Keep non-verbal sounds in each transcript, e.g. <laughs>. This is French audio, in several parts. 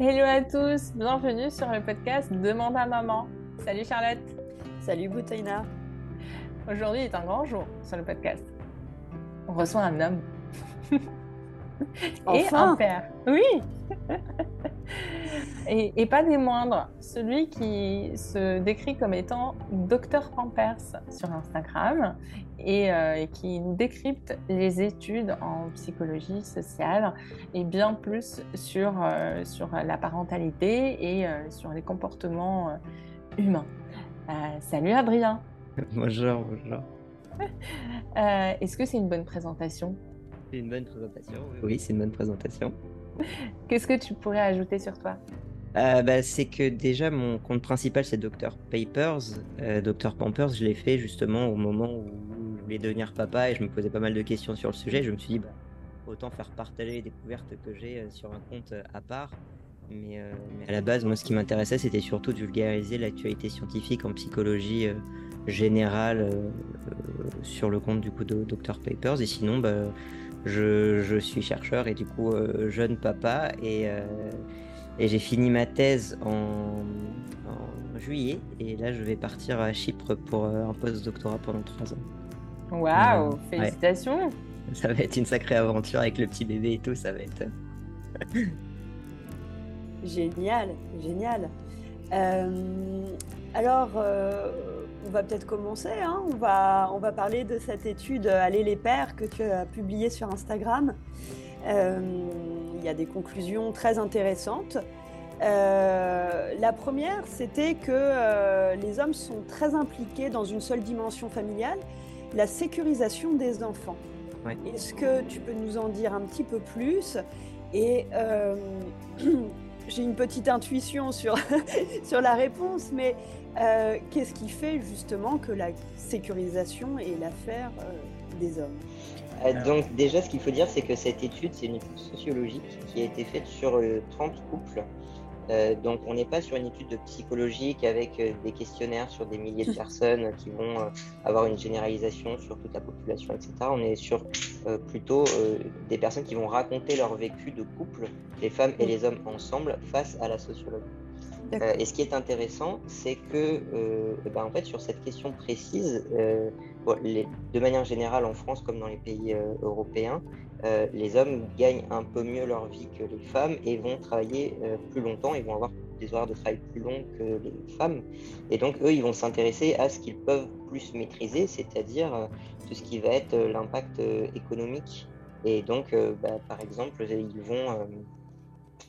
Hello à tous, bienvenue sur le podcast Demande à maman. Salut Charlotte. Salut Boutaina. Aujourd'hui est un grand jour sur le podcast. On reçoit un homme. <laughs> et un père. Oui. <laughs> et, pas des moindres. Celui qui se décrit comme étant Docteur Pampers sur Instagram euh, et, qui nous décrypte les études en psychologie sociale et bien plus sur, euh, sur la parentalité et euh, sur les comportements humains. salut Adrien. <laughs> bonjour, bonjour. <laughs> Est-ce que c'est une bonne présentation? C'est une bonne présentation, oui, c'est une bonne présentation. Qu'est-ce que tu pourrais ajouter sur toi? Bah, c'est que déjà mon compte principal c'est Dr Papers. Dr Pampers, je l'ai fait justement au moment où voulais devenir papa et je me posais pas mal de questions sur le sujet. Je me suis dit, bah, autant faire partager les découvertes que j'ai euh, sur un compte euh, à part. Mais, euh, à la base, moi, ce qui m'intéressait, c'était surtout de vulgariser l'actualité scientifique en psychologie générale sur le compte du coup de Dr Papers. Et sinon, bah, je, je, suis chercheur et du coup jeune papa et j'ai fini ma thèse en, en, juillet. Et là, je vais partir à Chypre pour un post-doctorat pendant trois ans. Waouh, félicitations. Ça va être une sacrée aventure avec le petit bébé et tout, ça va être. <laughs> génial, génial. Euh, alors, euh, on va peut-être commencer. Hein. on, va, on va parler de cette étude Aller les pères que tu as publiée sur Instagram. Euh, il y a des conclusions très intéressantes. la première, c'était que les hommes sont très impliqués dans une seule dimension familiale la sécurisation des enfants. Est-ce que tu peux nous en dire un petit peu plus? Et euh, <clears throat> j'ai une petite intuition sur, <laughs> sur la réponse, mais euh, qu'est-ce qui fait justement que la sécurisation est l'affaire euh, des hommes? Donc déjà, ce qu'il faut dire, c'est que cette étude, c'est une étude sociologique qui a été faite sur 30 couples euh, donc on n'est pas sur une étude de psychologique avec euh, des questionnaires sur des milliers de <laughs> personnes qui vont euh, avoir une généralisation sur toute la population, etc. On est sur plutôt des personnes qui vont raconter leur vécu de couple, les femmes et les hommes ensemble, face à la sociologie. et ce qui est intéressant, c'est que, ben, en fait, sur cette question précise, de manière générale en France comme dans les pays européens, euh, les hommes gagnent un peu mieux leur vie que les femmes et vont travailler euh, plus longtemps, ils vont avoir des horaires de travail plus longs que les femmes. Et donc, eux, ils vont s'intéresser à ce qu'ils peuvent plus maîtriser, c'est-à-dire euh, tout ce qui va être l'impact économique. Et donc, bah, par exemple, ils vont,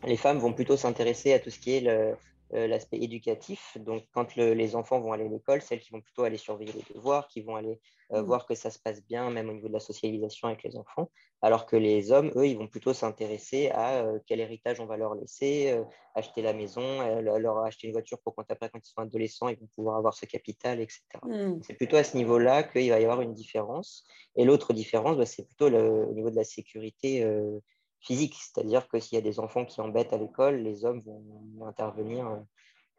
les femmes vont plutôt s'intéresser à tout ce qui est le, euh, l'aspect éducatif. Donc, quand les enfants vont aller à l'école, celles qui vont plutôt aller surveiller les devoirs, qui vont aller euh, mmh. voir que ça se passe bien, même au niveau de la socialisation avec les enfants. Alors que les hommes, eux, ils vont plutôt s'intéresser à euh, quel héritage on va leur laisser, acheter la maison, leur acheter une voiture pour quand après, quand ils sont adolescents, ils vont pouvoir avoir ce capital, etc. Mmh. C'est plutôt à ce niveau-là qu'il va y avoir une différence. Et l'autre différence, bah, c'est plutôt le, au niveau de la sécurité physique, c'est-à-dire que s'il y a des enfants qui embêtent à l'école, les hommes vont intervenir euh,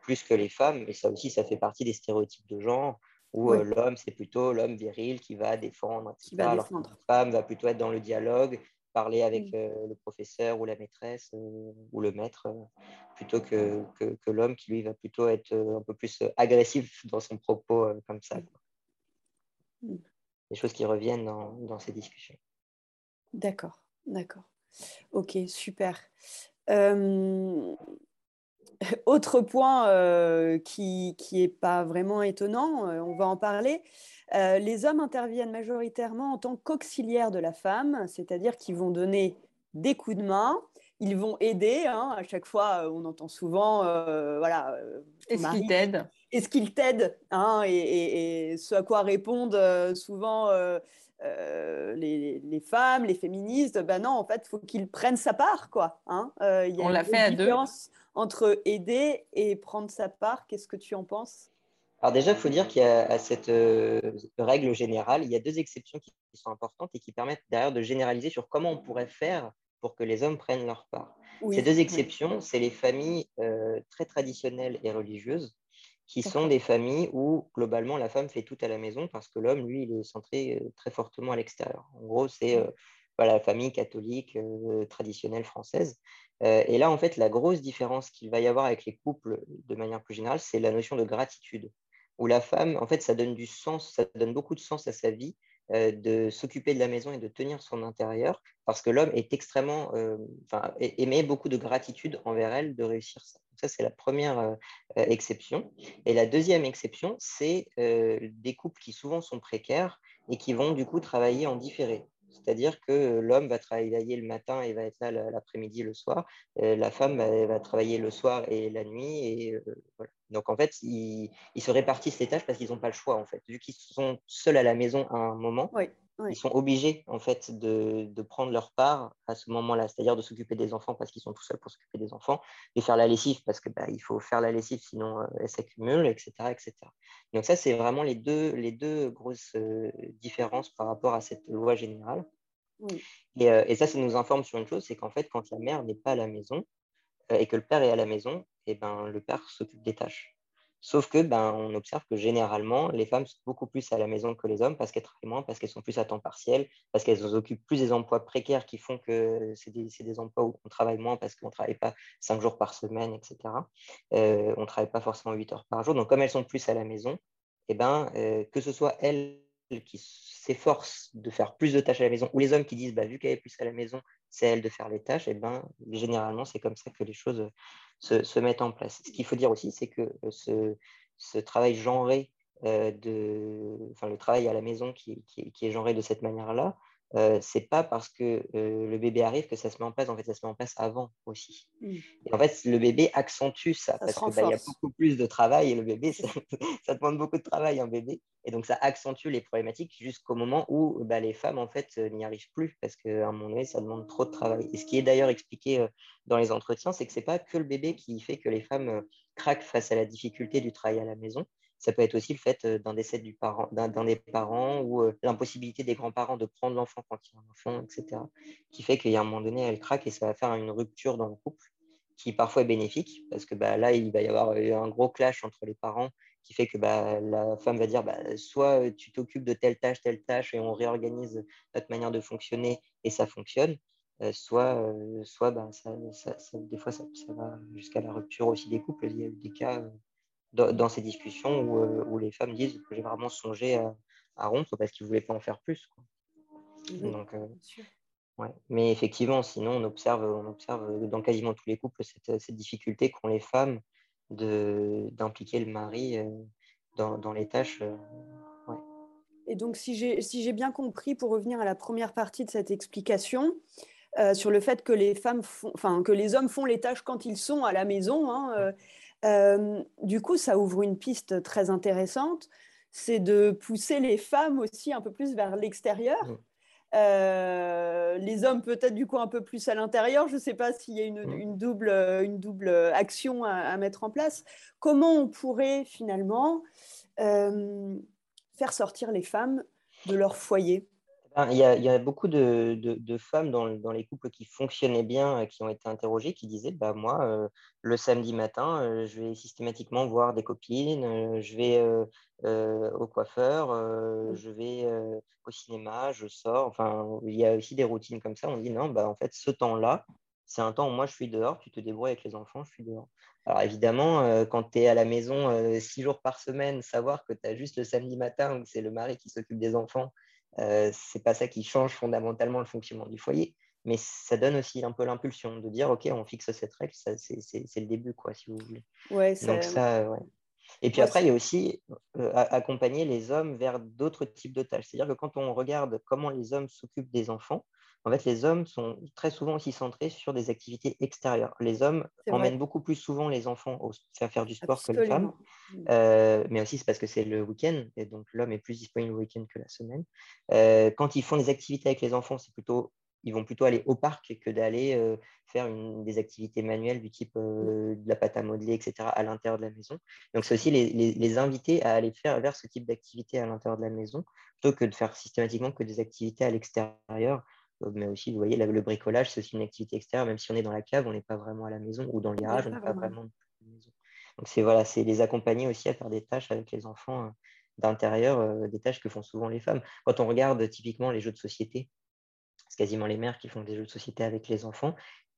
plus que les femmes, et ça aussi, ça fait partie des stéréotypes de genre, où euh, l'homme, c'est plutôt l'homme viril qui va défendre, alors que la femme va plutôt être dans le dialogue, parler avec mm. euh, le professeur ou la maîtresse ou le maître, plutôt que, que, l'homme qui, lui, va plutôt être un peu plus agressif dans son propos comme ça. Mm. Des choses qui reviennent dans, dans ces discussions. D'accord, d'accord. Ok, super. <laughs> autre point qui n'est pas vraiment étonnant, on va en parler. les hommes interviennent majoritairement en tant qu'auxiliaires de la femme, c'est-à-dire qu'ils vont donner des coups de main, ils vont aider. Hein, à chaque fois, on entend souvent, voilà. Est-ce qu'ils t'aident? Est-ce qu'ils t'aident hein, et, et, ce à quoi répondent souvent euh, les, femmes, les féministes, ben non, en fait, il faut qu'ils prennent sa part, quoi. Hein euh, y a On l'a fait à deux. entre aider et prendre sa part. Qu'est-ce que tu en penses? Alors déjà, il faut dire qu'il y a à cette euh, règle générale, il y a deux exceptions qui sont importantes et qui permettent d'ailleurs de généraliser sur comment on pourrait faire pour que les hommes prennent leur part. Ces deux exceptions, c'est les familles très traditionnelles et religieuses qui sont des familles où globalement la femme fait tout à la maison parce que l'homme, lui, il est centré euh, très fortement à l'extérieur. En gros, c'est mmh. euh, voilà, la famille catholique traditionnelle française. et là, en fait, la grosse différence qu'il va y avoir avec les couples de manière plus générale, c'est la notion de gratitude, où la femme, en fait, ça donne du sens, ça donne beaucoup de sens à sa vie euh, de s'occuper de la maison et de tenir son intérieur, parce que l'homme est extrêmement, euh, enfin, émet beaucoup de gratitude envers elle de réussir ça. Ça, c'est la première euh, exception. Et la deuxième exception, c'est des couples qui souvent sont précaires et qui vont du coup travailler en différé. C'est-à-dire que l'homme va travailler le matin et va être là l'après-midi, le soir. La femme va travailler le soir et la nuit. Et voilà. Donc, en fait, ils, se répartissent les tâches parce qu'ils n'ont pas le choix, en fait. Vu qu'ils sont seuls à la maison à un moment, ils sont obligés, en fait, de, prendre leur part à ce moment-là. C'est-à-dire de s'occuper des enfants parce qu'ils sont tout seuls pour s'occuper des enfants, de faire la lessive parce qu'il bah, faut faire la lessive, sinon euh, elle s'accumule, etc., etc. Donc, ça, c'est vraiment les deux, les deux grosses euh, différences par rapport à cette loi générale. Et, euh, et, ça, ça nous informe sur une chose, c'est qu'en fait, quand la mère n'est pas à la maison et que le père est à la maison, et ben, le père s'occupe des tâches. Sauf que ben, on observe que généralement, les femmes sont beaucoup plus à la maison que les hommes parce qu'elles travaillent moins, parce qu'elles sont plus à temps partiel, parce qu'elles occupent plus des emplois précaires qui font que c'est des, emplois où on travaille moins parce qu'on ne travaille pas cinq jours par semaine, etc. Euh, on ne travaille pas forcément huit heures par jour. Donc, comme elles sont plus à la maison, et ben, euh, que ce soit elles qui s'efforcent de faire plus de tâches à la maison, ou les hommes qui disent, bah, vu qu'elle est plus à la maison, c'est elle de faire les tâches, et ben, généralement, c'est comme ça que les choses se, mettent en place. Ce qu'il faut dire aussi, c'est que euh, ce, travail genré, euh, de, enfin, le travail à la maison qui, qui, qui est genré de cette manière-là, euh, c'est pas parce que euh, le bébé arrive que ça se met en place. En fait, ça se met en place avant aussi. Mmh. Et en fait, le bébé accentue ça, parce qu'il bah, y a beaucoup plus de travail et le bébé, <laughs> ça, demande beaucoup de travail un bébé. Et donc, ça accentue les problématiques jusqu'au moment où bah, les femmes, en fait, euh, n'y arrivent plus parce qu'à un moment donné, ça demande trop de travail. Et ce qui est d'ailleurs expliqué dans les entretiens, c'est que c'est pas que le bébé qui fait que les femmes craquent face à la difficulté du travail à la maison, ça peut être aussi le fait d'un décès du parent, d'un, des parents ou l'impossibilité des grands-parents de prendre l'enfant quand il y a un enfant, etc. Qui fait qu'il y a un moment donné, elle craque et ça va faire une rupture dans le couple qui parfois est bénéfique parce que bah, là, il va y avoir un gros clash entre les parents qui fait que bah, la femme va dire bah, soit tu t'occupes de telle tâche, telle tâche et on réorganise notre manière de fonctionner et ça fonctionne, soit, soit des fois ça va jusqu'à la rupture aussi des couples. Il y a eu des cas dans, ces discussions où, euh, où, les femmes disent que j'ai vraiment songé à, à rompre parce qu'ils ne voulaient pas en faire plus. Quoi. Donc, euh, ouais. Mais effectivement, sinon, on observe, on observe dans quasiment tous les couples cette, cette difficulté qu'ont les femmes d'impliquer le mari euh, dans, dans, les tâches. Ouais. Et donc, si j'ai si bien compris, pour revenir à la première partie de cette explication, sur le fait que les femmes font, enfin que les hommes font les tâches quand ils sont à la maison. Hein, du coup, ça ouvre une piste très intéressante, c'est de pousser les femmes aussi un peu plus vers l'extérieur. Mmh. les hommes peut-être du coup un peu plus à l'intérieur. Je ne sais pas s'il y a une, mmh. double, une double action à, mettre en place. Comment on pourrait finalement faire sortir les femmes de leur foyer? Il y, a, beaucoup de, femmes dans, les couples qui fonctionnaient bien, euh, qui ont été interrogées, qui disaient bah, Moi, euh, le samedi matin, euh, je vais systématiquement voir des copines, je vais au coiffeur, mmh. je vais au cinéma, je sors. Enfin, il y a aussi des routines comme ça. On dit Non, bah, en fait, ce temps-là, c'est un temps où moi, je suis dehors, tu te débrouilles avec les enfants, je suis dehors. Alors évidemment, quand tu es à la maison six jours par semaine, savoir que tu as juste le samedi matin où c'est le mari qui s'occupe des enfants euh, c'est pas ça qui change fondamentalement le fonctionnement du foyer, mais ça donne aussi un peu l'impulsion de dire ok, on fixe cette règle, c'est le début, quoi, si vous voulez. Ouais, Donc ça, ouais. Et puis après, il y a aussi euh, accompagner les hommes vers d'autres types de tâches. C'est-à-dire que quand on regarde comment les hommes s'occupent des enfants, en fait, les hommes sont très souvent aussi centrés sur des activités extérieures. Les hommes emmènent beaucoup plus souvent les enfants à faire du sport que les femmes. Mmh. Euh, mais aussi, c'est parce que c'est le week-end, et donc l'homme est plus disponible le week-end que la semaine. Euh, quand ils font des activités avec les enfants, c'est plutôt ils vont plutôt aller au parc que d'aller euh, faire une, des activités manuelles du type de la pâte à modeler, etc., à l'intérieur de la maison. Donc, c'est aussi les, les, inviter à aller faire vers ce type d'activité à l'intérieur de la maison, plutôt que de faire systématiquement que des activités à l'extérieur mais aussi, vous voyez, le bricolage, c'est aussi une activité extérieure, même si on est dans la cave, on n'est pas vraiment à la maison, ou dans le garage, on n'est pas vraiment à la maison. Donc, c'est voilà, les accompagner aussi à faire des tâches avec les enfants euh, d'intérieur, euh, des tâches que font souvent les femmes. Quand on regarde typiquement les jeux de société, c'est quasiment les mères qui font des jeux de société avec les enfants.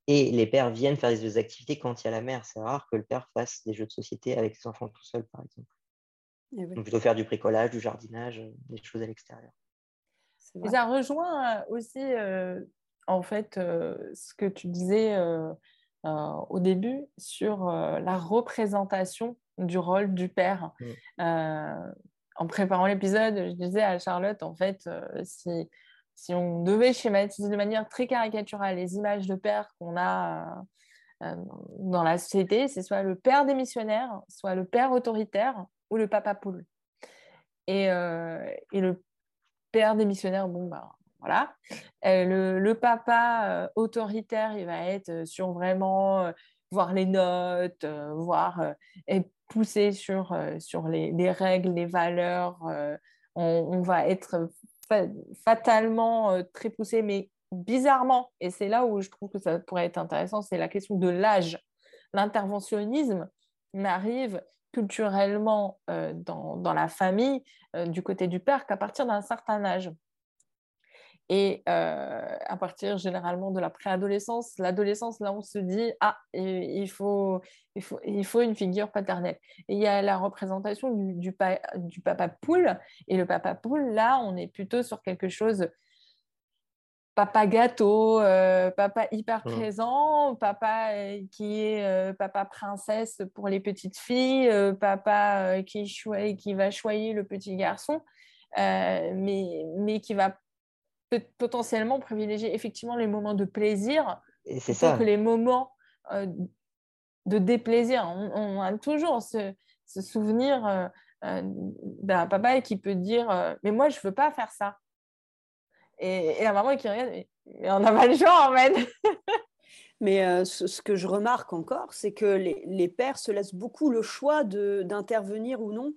Et les pères viennent faire des activités quand il y a la mère. C'est rare que le père fasse des jeux de société avec ses enfants tout seul, par exemple. Eh Donc plutôt faire du bricolage, du jardinage, euh, des choses à l'extérieur. Ça rejoint euh, aussi, euh, en fait, ce que tu disais au début sur la représentation du rôle du père. Mm. en préparant l'épisode, je disais à Charlotte, en fait, si si on devait schématiser de manière très caricaturale les images de père qu'on a euh, euh, dans la société, c'est soit le père démissionnaire, soit le père autoritaire ou le papa poule. Et, euh, et le père démissionnaire, bon, bah, voilà. Le, le, papa autoritaire, il va être sur vraiment voir les notes, voir et pousser sur, sur les, les, règles, les valeurs. On, va être fatalement euh, très poussé, mais bizarrement, et c'est là où je trouve que ça pourrait être intéressant, c'est la question de l'âge. L'interventionnisme n'arrive culturellement euh, dans, la famille euh, du côté du père qu'à partir d'un certain âge. Et euh, à partir généralement de la préadolescence, l'adolescence, là, on se dit, ah, il faut, il faut, il faut une figure paternelle. Et il y a la représentation du, du, papa poule. Et le papa poule, là, on est plutôt sur quelque chose papa gâteau, euh, papa hyper mmh. présent, papa euh, qui est papa princesse pour les petites filles, papa qui, qui va choyer le petit garçon, mais, mais qui va potentiellement privilégier effectivement les moments de plaisir plutôt ça. que les moments euh, de déplaisir. On, a toujours ce, souvenir euh, euh, d'un papa qui peut dire Mais moi, je ne veux pas faire ça. Et, la maman qui regarde Mais on n'a pas le choix en fait. <laughs> Mais ce, que je remarque encore, c'est que les, les, pères se laissent beaucoup le choix d'intervenir ou non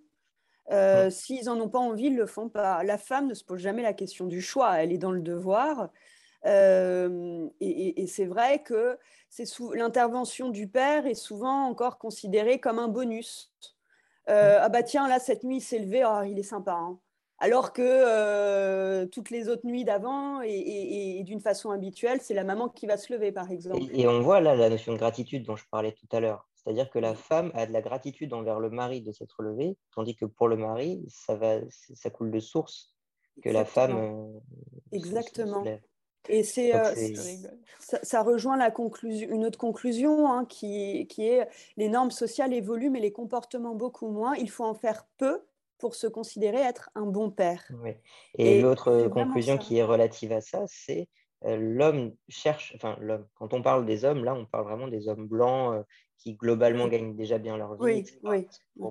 euh, s'ils n'en ont pas envie, ils ne le font pas. La femme ne se pose jamais la question du choix, elle est dans le devoir. Euh, et, c'est vrai que l'intervention du père est souvent encore considérée comme un bonus. Euh, ah bah tiens, là, cette nuit, il s'est levé, oh, il est sympa. Hein. Alors que toutes les autres nuits d'avant, et, d'une façon habituelle, c'est la maman qui va se lever, par exemple. Et, on voit là la notion de gratitude dont je parlais tout à l'heure. C'est-à-dire que la femme a de la gratitude envers le mari de s'être levé, tandis que pour le mari, ça, va, ça coule de source que la femme. Euh, Exactement. et c'est, euh, ça, rejoint la conclusion, une autre conclusion hein, qui, qui est les normes sociales évoluent, mais les comportements beaucoup moins. Il faut en faire peu pour se considérer être un bon père. Et, l'autre conclusion qui est relative à ça, c'est euh, l'homme cherche, enfin l'homme, quand on parle des hommes, là on parle vraiment des hommes blancs qui globalement gagnent déjà bien leur vie. Oui,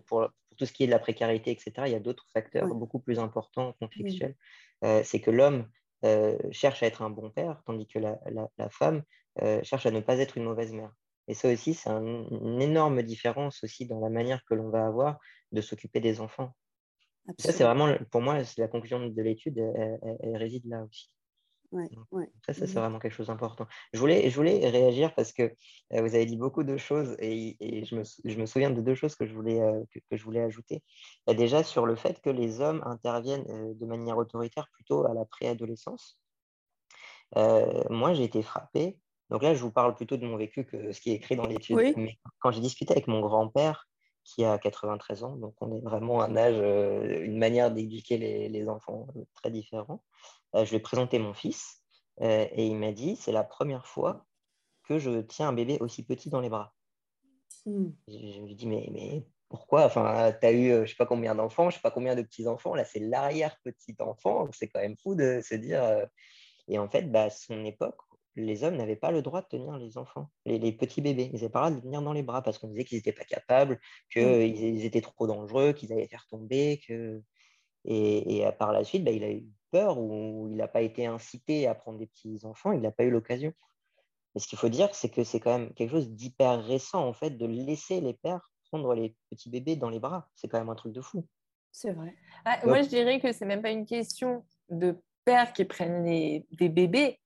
Pour, tout ce qui est de la précarité, etc., il y a d'autres facteurs beaucoup plus importants, contextuels. Euh, c'est que l'homme euh, cherche à être un bon père, tandis que la, femme euh, cherche à ne pas être une mauvaise mère. Et ça aussi, c'est une énorme différence aussi dans la manière que l'on va avoir de s'occuper des enfants. Ça, c'est vraiment, pour moi, la conclusion de l'étude, elle, réside là aussi. Ça, c'est vraiment quelque chose d'important. Je voulais, je voulais réagir parce que euh, vous avez dit beaucoup de choses et, je, me, souviens de deux choses que je voulais, euh, que, je voulais ajouter. Bah, déjà, sur le fait que les hommes interviennent euh, de manière autoritaire plutôt à la préadolescence. moi, j'ai été frappé. Donc là, je vous parle plutôt de mon vécu que ce qui est écrit dans l'étude. Mais quand j'ai discuté avec mon grand-père, qui a 93 ans, donc on est vraiment un âge, une manière d'éduquer les, les, enfants très différent. Euh, je lui ai présenté mon fils euh, et il m'a dit c'est la première fois que je tiens un bébé aussi petit dans les bras. Hmm. Je, me dis mais, mais pourquoi? Enfin, tu as eu euh, je sais pas combien d'enfants, je sais pas combien de petits-enfants, là c'est l'arrière-petit-enfant, c'est quand même fou de se dire. Et en fait, bah, son époque, les hommes n'avaient pas le droit de tenir les enfants, les, petits bébés. Ils n'avaient pas le droit de tenir dans les bras parce qu'on disait qu'ils n'étaient pas capables, qu'ils hmm. étaient trop dangereux, qu'ils allaient faire tomber. Que... Et, et par la suite, bah, il a eu peur ou il n'a pas été incité à prendre des petits-enfants, il n'a pas eu l'occasion. Mais ce qu'il faut dire, c'est que c'est quand même quelque chose d'hyper récent, en fait, de laisser les pères prendre les petits bébés dans les bras. C'est quand même un truc de fou. C'est vrai. Ah, moi, je dirais que c'est même pas une question de pères qui prennent des bébés.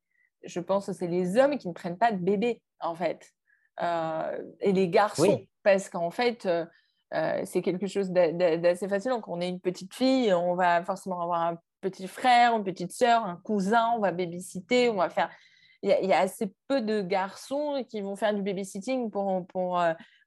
Je pense que c'est les hommes qui ne prennent pas de bébés, en fait. Euh, et les garçons. Parce qu'en fait, euh, euh, c'est quelque chose d'assez facile. Donc, on est une petite fille, on va forcément avoir un petit frère, une petite sœur, un cousin, on va babysitter, on va faire. Il y, a, assez peu de garçons qui vont faire du babysitting pour, pour,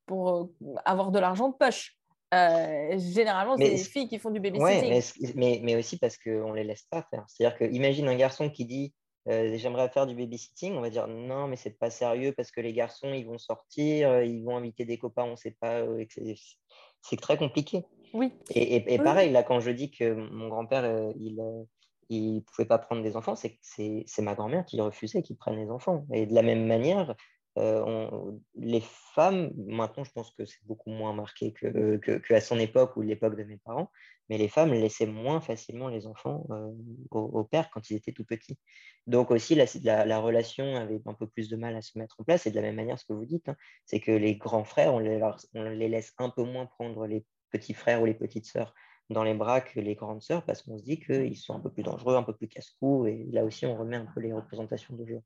pour avoir de l'argent de poche. Euh, généralement, c'est les filles qui font du babysitting. Ouais, mais, mais, aussi parce qu'on ne les laisse pas faire. C'est-à-dire que imagine un garçon qui dit j'aimerais faire du babysitting, on va dire non, mais c'est pas sérieux parce que les garçons ils vont sortir, ils vont inviter des copains, on ne sait pas. c'est très compliqué. Oui. Et, pareil, là, quand je dis que mon grand-père, il ne pouvait pas prendre des enfants, c'est c'est ma grand-mère qui refusait qu'il prenne les enfants. Et de la même manière, euh, les femmes, maintenant je pense que c'est beaucoup moins marqué qu'à que, son époque ou l'époque de mes parents, mais les femmes laissaient moins facilement les enfants au, père quand ils étaient tout petits. Donc aussi la, la, relation avait un peu plus de mal à se mettre en place, et de la même manière ce que vous dites, hein, c'est que les grands frères, on les, laisse un peu moins prendre les petits frères ou les petites sœurs dans les bras que les grandes sœurs parce qu'on se dit qu'ils sont un peu plus dangereux, un peu plus casse-cou. Et là aussi, on remet un peu les représentations de.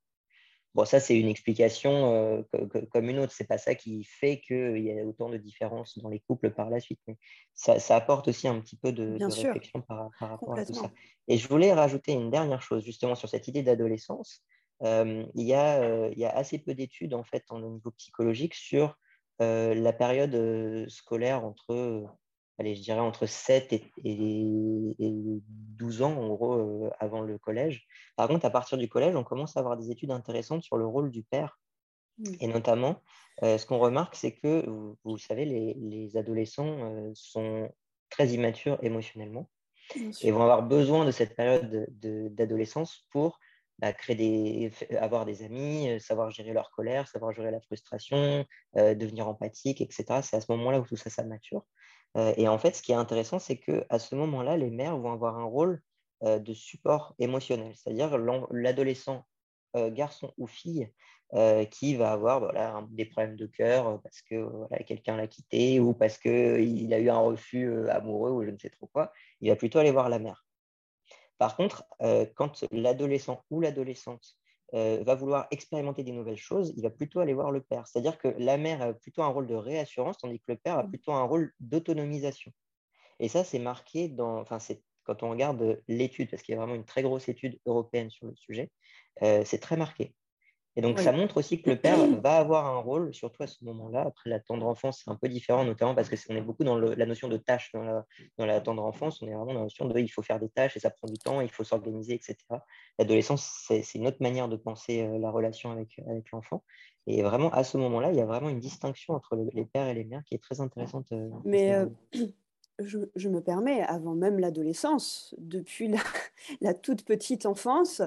Bon, ça, c'est une explication euh, comme une autre. C'est pas ça qui fait qu'il y a autant de différences dans les couples par la suite. Mais ça, apporte aussi un petit peu de, réflexion par, rapport à tout ça. Et je voulais rajouter une dernière chose, justement, sur cette idée d'adolescence. Euh, il, y a, euh, il y a assez peu d'études, en fait, au niveau psychologique sur euh, la période euh, scolaire entre, allez, je dirais entre 7 et, 12 ans, en gros, euh, avant le collège. Par contre, à partir du collège, on commence à avoir des études intéressantes sur le rôle du père. Mmh. Et notamment, ce qu'on remarque, c'est que, vous, le savez, les, adolescents sont très immatures émotionnellement et vont avoir besoin de cette période d'adolescence pour bah, créer des, avoir des amis, euh, savoir gérer leur colère, savoir gérer la frustration, euh, devenir empathique, etc. C'est à ce moment-là où tout ça, ça mature. Euh, et en fait, ce qui est intéressant, c'est qu'à ce moment-là, les mères vont avoir un rôle de support émotionnel, c'est-à-dire l'adolescent, garçon ou fille, qui va avoir voilà, des problèmes de cœur parce que quelqu'un l'a quitté ou parce qu'il a eu un refus amoureux ou je ne sais trop quoi, il va plutôt aller voir la mère. Par contre, euh, quand l'adolescent ou l'adolescente euh, va vouloir expérimenter des nouvelles choses, il va plutôt aller voir le père. C'est-à-dire que la mère a plutôt un rôle de réassurance, tandis que le père a mmh. plutôt un rôle d'autonomisation. Et ça, c'est marqué dans, enfin, c'est quand on regarde l'étude, parce qu'il y a vraiment une très grosse étude européenne sur le sujet, euh, c'est très marqué. Et donc, ça montre aussi que le père <clears throat> va avoir un rôle, surtout à ce moment-là. Après, la tendre enfance, c'est un peu différent, notamment parce qu'on est beaucoup dans la notion de tâche dans la, dans la, tendre enfance. On est vraiment dans la notion de il faut faire des tâches et ça prend du temps, il faut s'organiser, etc. L'adolescence, c'est une autre manière de penser euh, la relation avec, avec l'enfant. Et vraiment, à ce moment-là, il y a vraiment une distinction entre les pères et les mères qui est très intéressante. Euh, Mais <clears throat> je, me permets, avant même l'adolescence, depuis la, <laughs> toute petite enfance,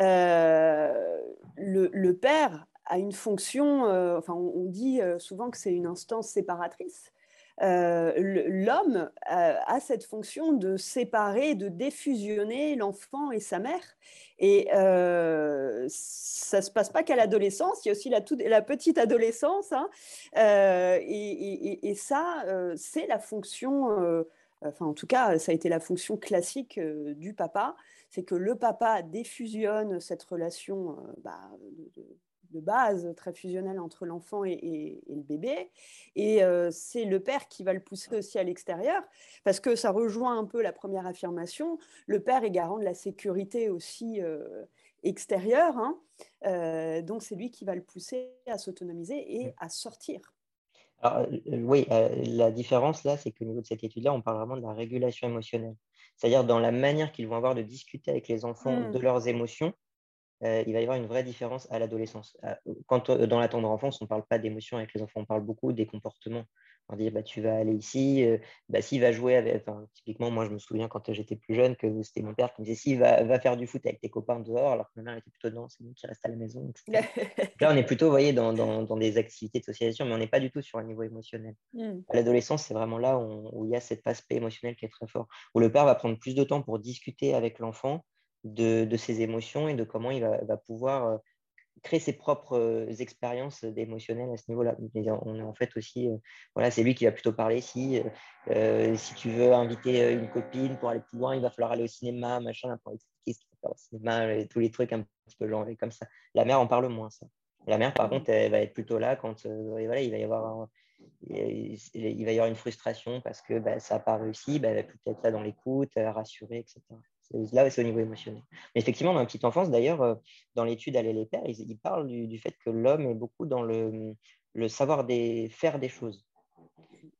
euh, le, père a une fonction, euh, enfin on, dit euh, souvent que c'est une instance séparatrice. L'homme a cette fonction de séparer, de défusionner l'enfant et sa mère. Et ça ne se passe pas qu'à l'adolescence, il y a aussi la, petite adolescence. Hein. Et, et, ça, c'est la fonction enfin en tout cas, ça a été la fonction classique du papa, c'est que le papa défusionne cette relation bah, de, base très fusionnelle entre l'enfant et, le bébé, et c'est le père qui va le pousser aussi à l'extérieur, parce que ça rejoint un peu la première affirmation, le père est garant de la sécurité aussi extérieure, hein. donc c'est lui qui va le pousser à s'autonomiser et à sortir. Alors, euh, oui, euh, la différence là, c'est qu'au niveau de cette étude-là, on parle vraiment de la régulation émotionnelle. C'est-à-dire dans la manière qu'ils vont avoir de discuter avec les enfants de mmh. leurs émotions, euh, il va y avoir une vraie différence à l'adolescence. Quand dans la tendre enfance, on ne parle pas d'émotions avec les enfants, on parle beaucoup des comportements on dit bah, tu vas aller ici, euh, bah, s'il va jouer avec. typiquement, moi je me souviens quand j'étais plus jeune que c'était mon père qui me disait s'il va, va, faire du foot avec tes copains dehors, alors que ma mère était plutôt dedans, c'est nous qui reste à la maison. <laughs> Là, on est plutôt voyez, dans, dans, dans, des activités de socialisation, mais on n'est pas du tout sur un niveau émotionnel. Hmm. L'adolescence, c'est vraiment là où, il y a cet aspect émotionnel qui est très fort, où le père va prendre plus de temps pour discuter avec l'enfant de, ses émotions et de comment il va, pouvoir euh, créer ses propres euh, expériences d'émotionnel à ce niveau-là. On est en fait aussi, euh, voilà, c'est lui qui va plutôt parler si, si tu veux inviter une copine pour aller plus loin, il va falloir aller au cinéma, machin, pour expliquer ce qu'il faut faire au cinéma, et tous les trucs un petit peu genrés comme ça. La mère en parle moins, ça. La mère, par contre, elle va être plutôt là quand voilà, il va y avoir il va y avoir une frustration parce que bah, ça n'a pas réussi, bah, elle va peut-être là dans l'écoute, rassurer, etc. Là, c'est au niveau émotionnel. Effectivement, dans la petite enfance, d'ailleurs, dans l'étude Aller les pères, ils, parlent du, fait que l'homme est beaucoup dans le, savoir faire des choses.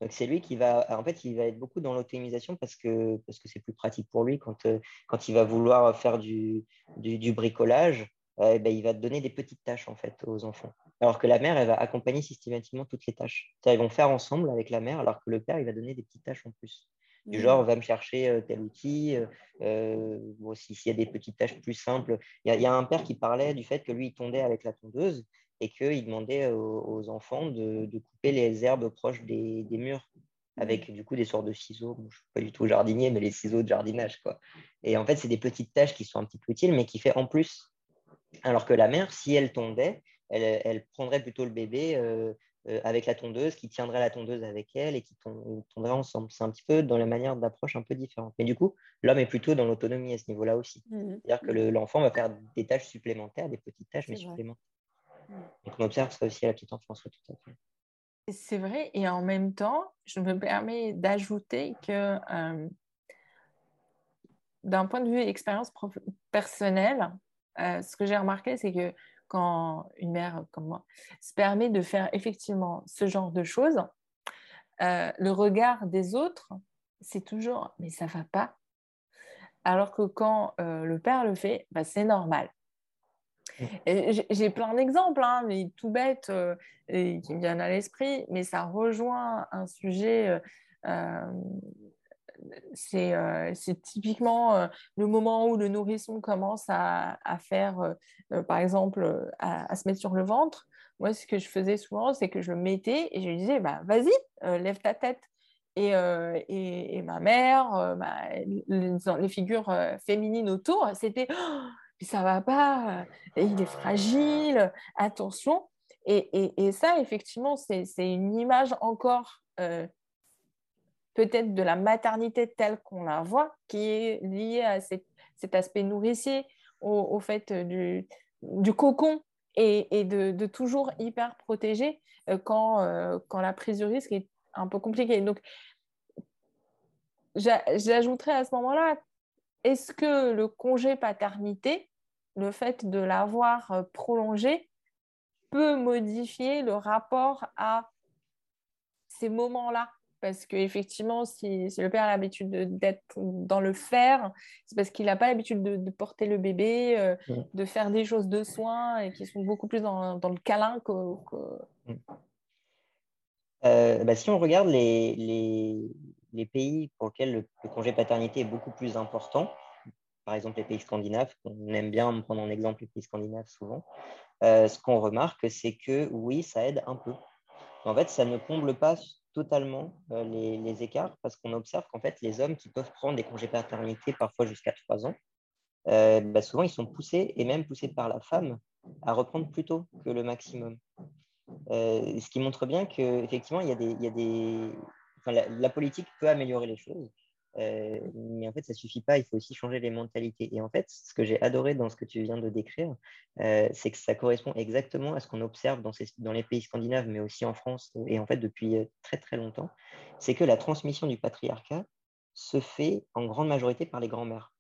Donc c'est lui qui va, en fait, il va être beaucoup dans l'autonomisation parce que parce que c'est plus pratique pour lui quand, euh, quand il va vouloir faire du, du, bricolage, euh, ben, il va donner des petites tâches en fait aux enfants. Alors que la mère, elle va accompagner systématiquement toutes les tâches. Ils vont faire ensemble avec la mère, alors que le père, il va donner des petites tâches en plus. Du mmh. genre, va me chercher euh, tel outil. bon, s'il y a des petites tâches plus simples. Il y, y, a un père qui parlait du fait que lui, il tondait avec la tondeuse et qu'il demandait aux, enfants de, couper les herbes proches des, murs avec du coup des sortes de ciseaux. je ne suis pas du tout jardinier, mais les ciseaux de jardinage. Quoi. Et en fait, c'est des petites tâches qui sont un petit peu utiles, mais qui fait en plus. Alors que la mère, si elle tondait, elle, prendrait plutôt le bébé euh, euh, avec la tondeuse, qui tiendrait la tondeuse avec elle et qui tondrait ensemble. C'est un petit peu dans la manière d'approche un peu différente. Mais du coup, l'homme est plutôt dans l'autonomie à ce niveau-là aussi. Mmh C'est-à-dire que l'enfant va faire des tâches supplémentaires, des petites tâches, mais supplémentaires. Donc on observe ça aussi à la petite enfance, tout à fait. C'est vrai, et en même temps, je me permets d'ajouter que euh, d'un point de vue expérience personnelle, euh, ce que j'ai remarqué, c'est que quand une mère comme moi se permet de faire effectivement ce genre de choses, euh, le regard des autres, c'est toujours mais ça va pas. Alors que quand le père le fait, bah, c'est normal. J'ai plein d'exemples, hein, mais tout bêtes euh, et qui me viennent à l'esprit, mais ça rejoint un sujet. Euh, euh, c'est typiquement le moment où le nourrisson commence à, faire, par exemple, à, se mettre sur le ventre. Moi, ce que je faisais souvent, c'est que je le mettais et je lui disais, bah, vas-y, lève ta tête. Et, et, ma mère, les, figures féminines autour, c'était oh, ça va pas, il est fragile, attention. Et, ça, effectivement, c'est une image encore euh, peut-être de la maternité telle qu'on la voit, qui est liée à cet aspect nourricier, au, fait du, cocon et, de, toujours hyper protégé euh, quand, euh, quand la prise de risque est un peu compliquée. Donc, j'ajouterais à ce moment-là est-ce que le congé paternité, le fait de l'avoir euh, prolongé, peut modifier le rapport à ces moments-là? Parce qu'effectivement, si, si, le père a l'habitude d'être dans le faire, c'est parce qu'il n'a pas l'habitude de, porter le bébé, euh, de faire des choses de soins et qui sont beaucoup plus dans, dans le câlin que. Euh, bah, si on regarde les, les, les, pays pour lesquels le, congé paternité est beaucoup plus important, par exemple les pays scandinaves, on aime bien prendre en exemple les pays scandinaves souvent, euh, ce qu'on remarque, c'est que oui, ça aide un peu. En fait, ça ne comble pas totalement euh, les, écarts parce qu'on observe qu'en fait, les hommes qui peuvent prendre des congés paternité parfois jusqu'à trois ans, euh, bah, souvent ils sont poussés et même poussés par la femme à reprendre plus tôt que le maximum. ce qui montre bien qu'effectivement, il y a des, il y a des... la, politique peut améliorer les choses. Euh, mais en fait, ça suffit pas, il faut aussi changer les mentalités. Et en fait, ce que j'ai adoré dans ce que tu viens de décrire, euh, c'est que ça correspond exactement à ce qu'on observe dans, dans, les pays scandinaves, mais aussi en France, et en fait depuis euh, très très longtemps, c'est que la transmission du patriarcat se fait en grande majorité par les grands-mères.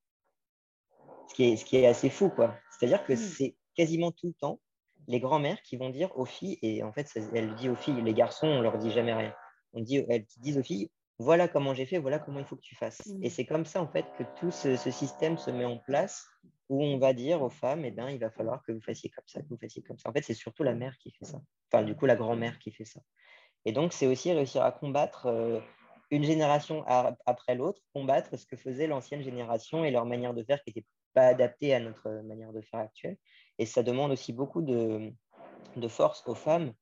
Ce qui, est, ce qui est assez fou, quoi. C'est-à-dire que mmh. c'est quasiment tout le temps les grands-mères qui vont dire aux filles, et en fait, elle dit aux filles, les garçons, on leur dit jamais rien. On dit, elles disent aux filles, voilà comment j'ai fait, voilà comment il faut que tu fasses. Et mmh. c'est comme ça, en fait, que tout ce, système se met en place où on va dire aux femmes, eh bien, il va falloir que vous fassiez comme ça, que vous fassiez comme ça. En fait, c'est surtout la mère qui fait ça. Enfin, du coup, la grand-mère qui fait ça. Et donc, c'est aussi réussir à combattre euh, une génération après l'autre, combattre ce que faisait l'ancienne génération et leur manière de faire qui n'était pas adaptée à notre manière de faire actuelle. Et ça demande aussi beaucoup de, de force aux femmes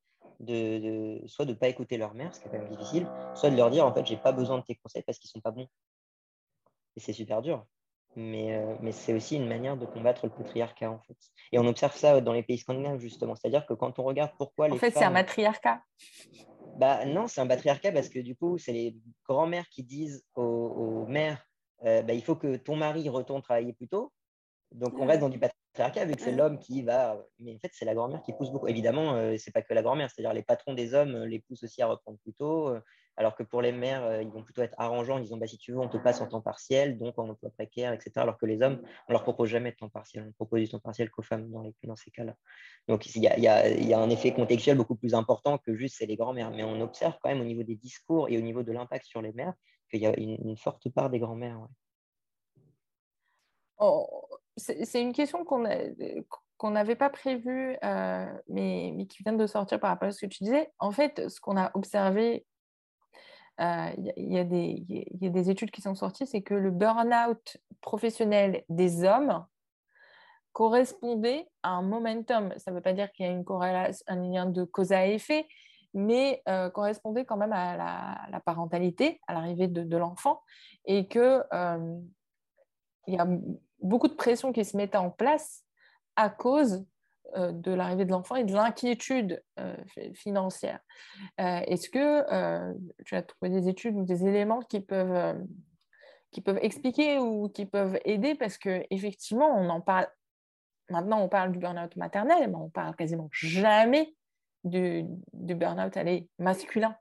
de, soit de ne pas écouter leur mère, ce qui est quand même difficile, soit de leur dire en fait, j'ai pas besoin de tes conseils parce qu'ils sont pas bons. Et c'est super dur. Mais, euh, mais c'est aussi une manière de combattre le patriarcat en fait. Et on observe ça dans les pays scandinaves justement. C'est-à-dire que quand on regarde pourquoi les. En fait, c'est un matriarcat. Bah non, c'est un patriarcat parce que du coup, c'est les grands-mères qui disent aux, mères euh, bah, il faut que ton mari retourne travailler plus tôt. Donc on reste dans du patriarcat vu que c'est l'homme qui va. Mais en fait, c'est la grand-mère qui pousse beaucoup. Évidemment, ce c'est pas que la grand-mère, c'est-à-dire les patrons des hommes les poussent aussi à reprendre plus tôt. alors que pour les mères, ils vont plutôt être arrangeants en disant bah, si tu veux, on te passe en temps partiel, donc en emploi précaire, etc. Alors que les hommes, on leur propose jamais de temps partiel. On propose du temps partiel qu'aux femmes dans, les, dans ces cas-là. Donc il y, a, y, a, un effet contextuel beaucoup plus important que juste c'est les grand-mères. Mais on observe quand même au niveau des discours et au niveau de l'impact sur les mères qu'il y a une, forte part des grands-mères. Oh, c'est une question qu'on n'avait pas prévue, euh, mais, qui vient de sortir par rapport à ce que tu disais. En fait, ce qu'on a observé, euh, il y, a des études qui sont sorties, c'est que le burn-out professionnel des hommes correspondait à un momentum. Ça ne veut pas dire qu'il y a une corrélation, un lien de cause à effet, mais euh, correspondait quand même à la, parentalité, à l'arrivée de, l'enfant, et que il y a beaucoup de pression qui se mettait en place à cause euh, de l'arrivée de l'enfant et de l'inquiétude euh, financière. Euh, est-ce que tu as trouvé des études ou des éléments qui peuvent, qui peuvent expliquer ou qui peuvent aider? Parce qu'effectivement, on en parle. Maintenant, on parle du burn-out maternel, mais on parle quasiment jamais du, du burn-out masculin.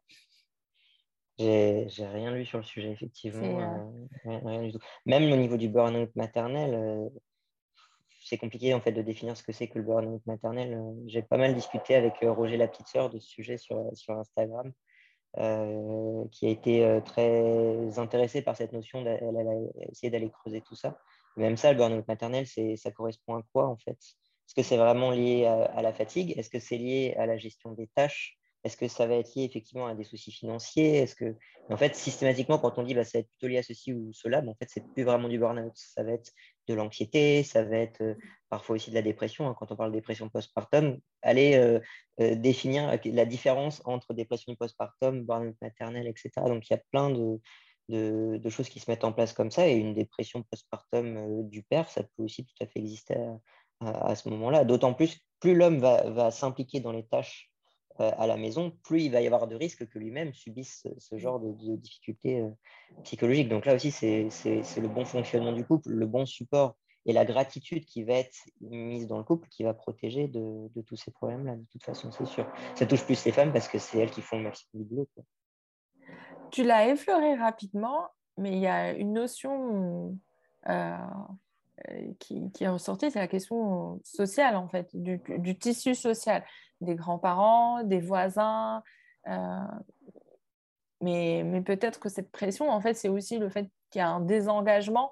J'ai rien lu sur le sujet, effectivement. Euh, Même au niveau du burn-out maternel, euh, c'est compliqué en fait de définir ce que c'est que le burn-out maternel. Euh, j'ai pas mal discuté avec Roger la petite sœur de ce sujet sur, sur Instagram, qui a été très intéressé par cette notion. Elle, a essayé d'aller creuser tout ça. Même ça, le burn-out maternel, ça correspond à quoi en fait? Est-ce que c'est vraiment lié à la fatigue? Est-ce que c'est lié à la gestion des tâches? Est-ce que ça va être lié effectivement à des soucis financiers? Est-ce que, en fait, systématiquement, quand on dit bah, ça va être plutôt lié à ceci ou cela, mais en fait, c'est plus vraiment du burn-out. Ça va être de l'anxiété, ça va être euh, parfois aussi de la dépression. Hein. Quand on parle de dépression postpartum, aller euh, euh, définir la différence entre dépression postpartum, burn-out maternel, etc. Donc, il y a plein de, choses qui se mettent en place comme ça. Et une dépression postpartum du père, ça peut aussi tout à fait exister à, ce moment-là. D'autant plus, plus l'homme va, s'impliquer dans les tâches à la maison, plus il va y avoir de risques que lui-même subisse ce, genre de, difficultés euh, psychologiques. Donc là aussi, c'est le bon fonctionnement du couple, le bon support et la gratitude qui va être mise dans le couple qui va protéger de, tous ces problèmes-là, de toute façon, c'est sûr. Ça touche plus les femmes parce que c'est elles qui font le maximum du boulot. Tu l'as effleuré rapidement, mais il y a une notion euh, qui, qui, est ressortie, c'est la question sociale, en fait, du, du tissu social des grands-parents, des voisins. Euh, mais, mais peut-être que cette pression, en fait, c'est aussi le fait qu'il y a un désengagement.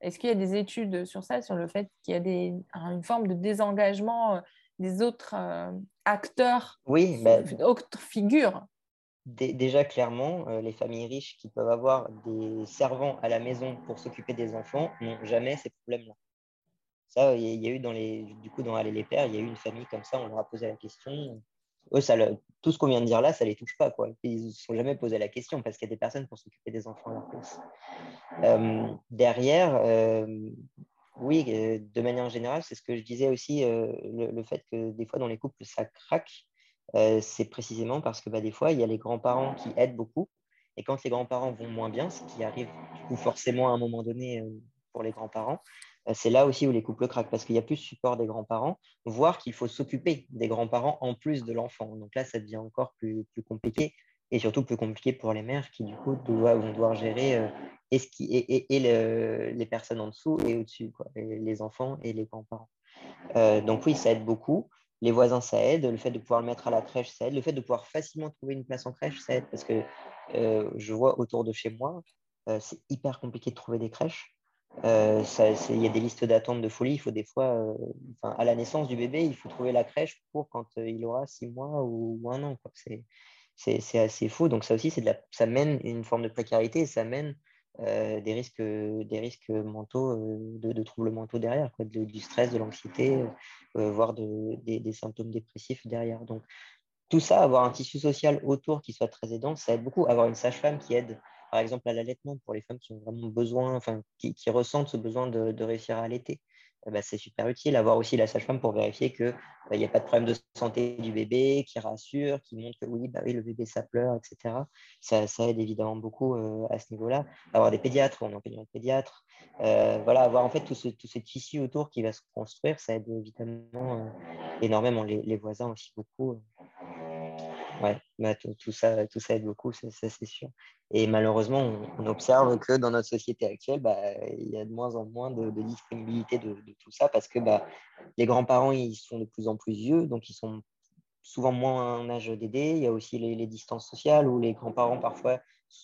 Est-ce qu'il y a des études sur ça, sur le fait qu'il y a des, une forme de désengagement euh, des autres euh, acteurs, oui, bah, autres figures Déjà, clairement, les familles riches qui peuvent avoir des servants à la maison pour s'occuper des enfants n'ont jamais ces problèmes-là. Ça, il y, a eu dans les, du coup, dans Aller les Pères, il y a eu une famille comme ça, on leur a posé la question. Tout ce qu'on vient de dire là, ça les touche pas. Quoi. Ils ne se sont jamais posé la question parce qu'il y a des personnes pour s'occuper des enfants à leur place. Euh, derrière, euh, oui, euh, de manière générale, c'est ce que je disais aussi, le, fait que des fois dans les couples, ça craque, c'est précisément parce que bah, des fois, il y a les grands-parents qui aident beaucoup. Et quand les grands-parents vont moins bien, ce qui arrive du forcément à un moment donné pour les grands-parents, c'est là aussi où les couples craquent parce qu'il y a plus de support des grands-parents, voire qu'il faut s'occuper des grands-parents en plus de l'enfant. Donc là, ça devient encore plus, compliqué et surtout plus compliqué pour les mères qui, du coup, doivent, vont devoir gérer euh, et, les personnes en dessous et au-dessus, les enfants et les grands-parents. Euh, donc oui, ça aide beaucoup. Les voisins, ça aide. Le fait de pouvoir le mettre à la crèche, ça aide. Le fait de pouvoir facilement trouver une place en crèche, ça aide parce que je vois autour de chez moi, c'est hyper compliqué de trouver des crèches. Euh, il y a des listes d'attente de folie. Il faut des fois, euh, à la naissance du bébé, il faut trouver la crèche pour quand euh, il aura six mois ou, un an. C'est assez faux. Donc ça aussi, de ça mène une forme de précarité et ça mène des, risques, des risques mentaux, de, troubles mentaux derrière, du stress, de l'anxiété, voire de, des, des, symptômes dépressifs derrière. Donc tout ça, avoir un tissu social autour qui soit très aidant, ça aide beaucoup. Avoir une sage-femme qui aide par exemple à l'allaitement pour les femmes qui ont vraiment besoin, enfin, qui, ressentent ce besoin de, réussir à allaiter. bah, c'est super utile. Avoir aussi la sage-femme pour vérifier qu'il bah, n'y a pas de problème de santé du bébé, qui rassure, qui montre que oui, bah oui le bébé, ça pleure, etc. Ça, aide évidemment beaucoup euh, à ce niveau-là. Avoir des pédiatres, on est en pédiatre, pédiatre. Euh, voilà, avoir en fait tout ce, tissu autour qui va se construire, ça aide évidemment euh, énormément. Les, voisins aussi beaucoup. Ouais, bah, tout, ça, tout ça aide beaucoup, ça, c'est sûr. Et malheureusement, on, observe que dans notre société actuelle, bah, il y a de moins en moins de, disponibilité de, tout ça parce que bah, les grands-parents, ils sont de plus en plus vieux, donc ils sont souvent moins en âge d'aider. Il y a aussi les, distances sociales où les grands-parents parfois